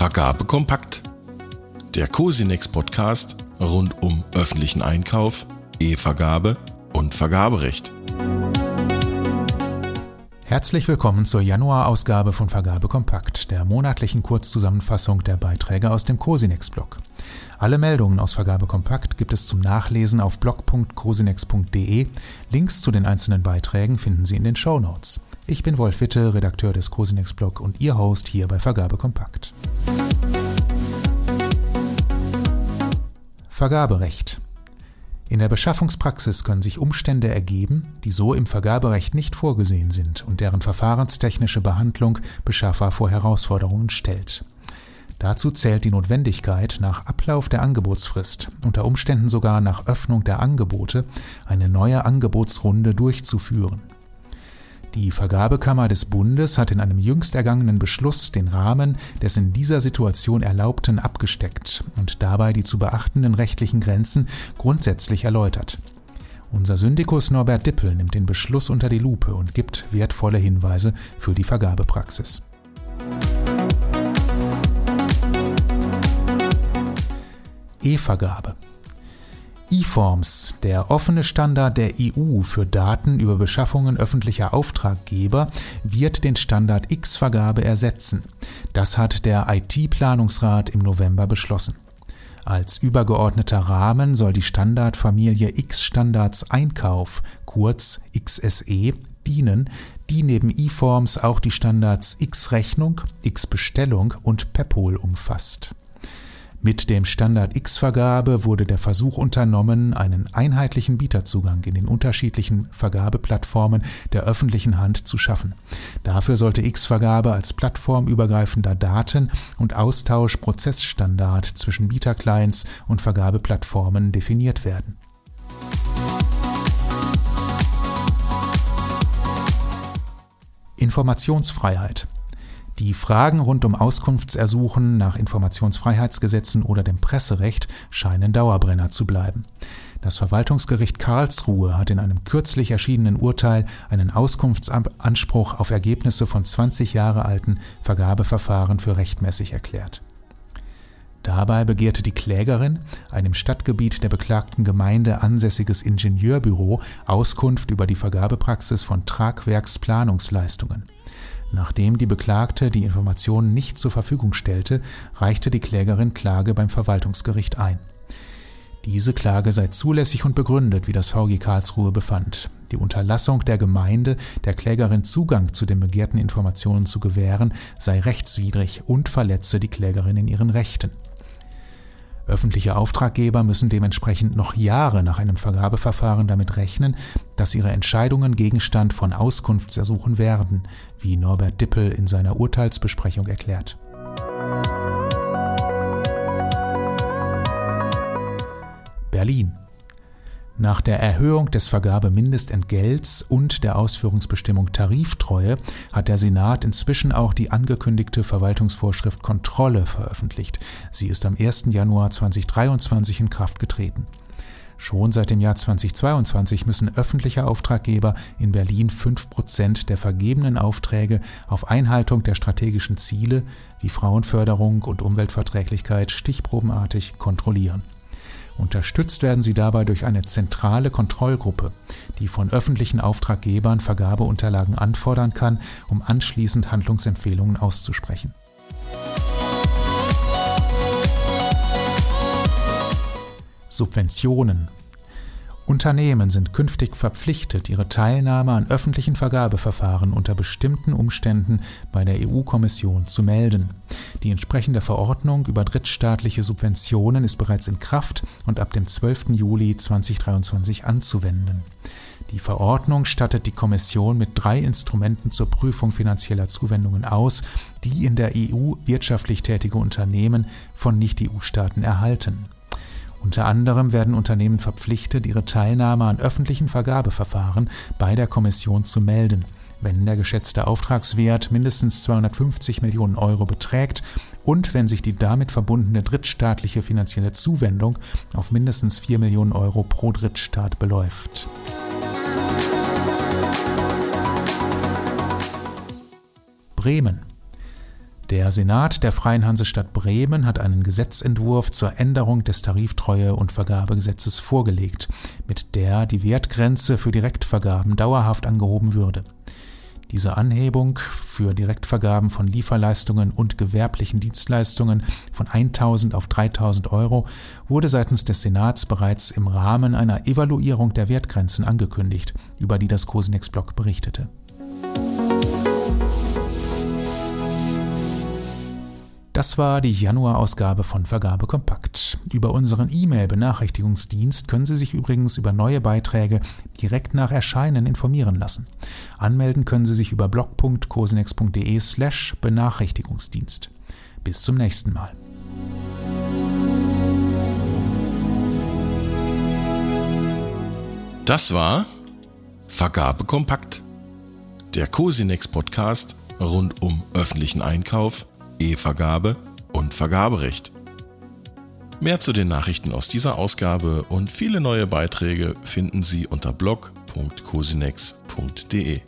Vergabe kompakt. Der Cosinex Podcast rund um öffentlichen Einkauf, E-Vergabe und Vergaberecht. Herzlich willkommen zur Januarausgabe von Vergabe Kompakt, der monatlichen Kurzzusammenfassung der Beiträge aus dem Cosinex-Blog. Alle Meldungen aus Vergabe Kompakt gibt es zum Nachlesen auf blog.cosinex.de. Links zu den einzelnen Beiträgen finden Sie in den Show Notes. Ich bin Wolf Witte, Redakteur des Cosinex Blog und Ihr Host hier bei Vergabe Kompakt. Vergaberecht. In der Beschaffungspraxis können sich Umstände ergeben, die so im Vergaberecht nicht vorgesehen sind und deren verfahrenstechnische Behandlung Beschaffer vor Herausforderungen stellt. Dazu zählt die Notwendigkeit, nach Ablauf der Angebotsfrist, unter Umständen sogar nach Öffnung der Angebote, eine neue Angebotsrunde durchzuführen. Die Vergabekammer des Bundes hat in einem jüngst ergangenen Beschluss den Rahmen des in dieser Situation Erlaubten abgesteckt und dabei die zu beachtenden rechtlichen Grenzen grundsätzlich erläutert. Unser Syndikus Norbert Dippel nimmt den Beschluss unter die Lupe und gibt wertvolle Hinweise für die Vergabepraxis. E-Vergabe E-Forms, der offene Standard der EU für Daten über Beschaffungen öffentlicher Auftraggeber, wird den Standard X-Vergabe ersetzen. Das hat der IT-Planungsrat im November beschlossen. Als übergeordneter Rahmen soll die Standardfamilie X-Standards Einkauf, kurz XSE, dienen, die neben E-Forms auch die Standards X-Rechnung, X-Bestellung und PEPOL umfasst. Mit dem Standard X-Vergabe wurde der Versuch unternommen, einen einheitlichen Bieterzugang in den unterschiedlichen Vergabeplattformen der öffentlichen Hand zu schaffen. Dafür sollte X-Vergabe als plattformübergreifender Daten- und Austauschprozessstandard zwischen Bieterclients und Vergabeplattformen definiert werden. Informationsfreiheit die Fragen rund um Auskunftsersuchen nach Informationsfreiheitsgesetzen oder dem Presserecht scheinen Dauerbrenner zu bleiben. Das Verwaltungsgericht Karlsruhe hat in einem kürzlich erschienenen Urteil einen Auskunftsanspruch auf Ergebnisse von 20 Jahre alten Vergabeverfahren für rechtmäßig erklärt. Dabei begehrte die Klägerin, ein im Stadtgebiet der beklagten Gemeinde ansässiges Ingenieurbüro, Auskunft über die Vergabepraxis von Tragwerksplanungsleistungen. Nachdem die Beklagte die Informationen nicht zur Verfügung stellte, reichte die Klägerin Klage beim Verwaltungsgericht ein. Diese Klage sei zulässig und begründet, wie das VG Karlsruhe befand. Die Unterlassung der Gemeinde, der Klägerin Zugang zu den begehrten Informationen zu gewähren, sei rechtswidrig und verletze die Klägerin in ihren Rechten. Öffentliche Auftraggeber müssen dementsprechend noch Jahre nach einem Vergabeverfahren damit rechnen, dass ihre Entscheidungen Gegenstand von Auskunftsersuchen werden, wie Norbert Dippel in seiner Urteilsbesprechung erklärt. Berlin nach der Erhöhung des Vergabemindestentgelts und der Ausführungsbestimmung Tariftreue hat der Senat inzwischen auch die angekündigte Verwaltungsvorschrift Kontrolle veröffentlicht. Sie ist am 1. Januar 2023 in Kraft getreten. Schon seit dem Jahr 2022 müssen öffentliche Auftraggeber in Berlin 5% der vergebenen Aufträge auf Einhaltung der strategischen Ziele wie Frauenförderung und Umweltverträglichkeit stichprobenartig kontrollieren. Unterstützt werden sie dabei durch eine zentrale Kontrollgruppe, die von öffentlichen Auftraggebern Vergabeunterlagen anfordern kann, um anschließend Handlungsempfehlungen auszusprechen. Subventionen Unternehmen sind künftig verpflichtet, ihre Teilnahme an öffentlichen Vergabeverfahren unter bestimmten Umständen bei der EU-Kommission zu melden. Die entsprechende Verordnung über drittstaatliche Subventionen ist bereits in Kraft und ab dem 12. Juli 2023 anzuwenden. Die Verordnung stattet die Kommission mit drei Instrumenten zur Prüfung finanzieller Zuwendungen aus, die in der EU wirtschaftlich tätige Unternehmen von Nicht-EU-Staaten erhalten. Unter anderem werden Unternehmen verpflichtet, ihre Teilnahme an öffentlichen Vergabeverfahren bei der Kommission zu melden, wenn der geschätzte Auftragswert mindestens 250 Millionen Euro beträgt und wenn sich die damit verbundene drittstaatliche finanzielle Zuwendung auf mindestens 4 Millionen Euro pro Drittstaat beläuft. Bremen Der Senat der Freien Hansestadt Bremen hat einen Gesetzentwurf zur Änderung des Tariftreue- und Vergabegesetzes vorgelegt, mit der die Wertgrenze für Direktvergaben dauerhaft angehoben würde. Diese Anhebung für Direktvergaben von Lieferleistungen und gewerblichen Dienstleistungen von 1000 auf 3000 Euro wurde seitens des Senats bereits im Rahmen einer Evaluierung der Wertgrenzen angekündigt, über die das Cosinex-Blog berichtete. Das war die Januarausgabe von Vergabe Kompakt. Über unseren E-Mail-Benachrichtigungsdienst können Sie sich übrigens über neue Beiträge direkt nach Erscheinen informieren lassen. Anmelden können Sie sich über blog.cosinex.de slash Benachrichtigungsdienst. Bis zum nächsten Mal. Das war Vergabe Kompakt, der Cosinex Podcast rund um öffentlichen Einkauf E-Vergabe und Vergaberecht. Mehr zu den Nachrichten aus dieser Ausgabe und viele neue Beiträge finden Sie unter blog.cosinex.de.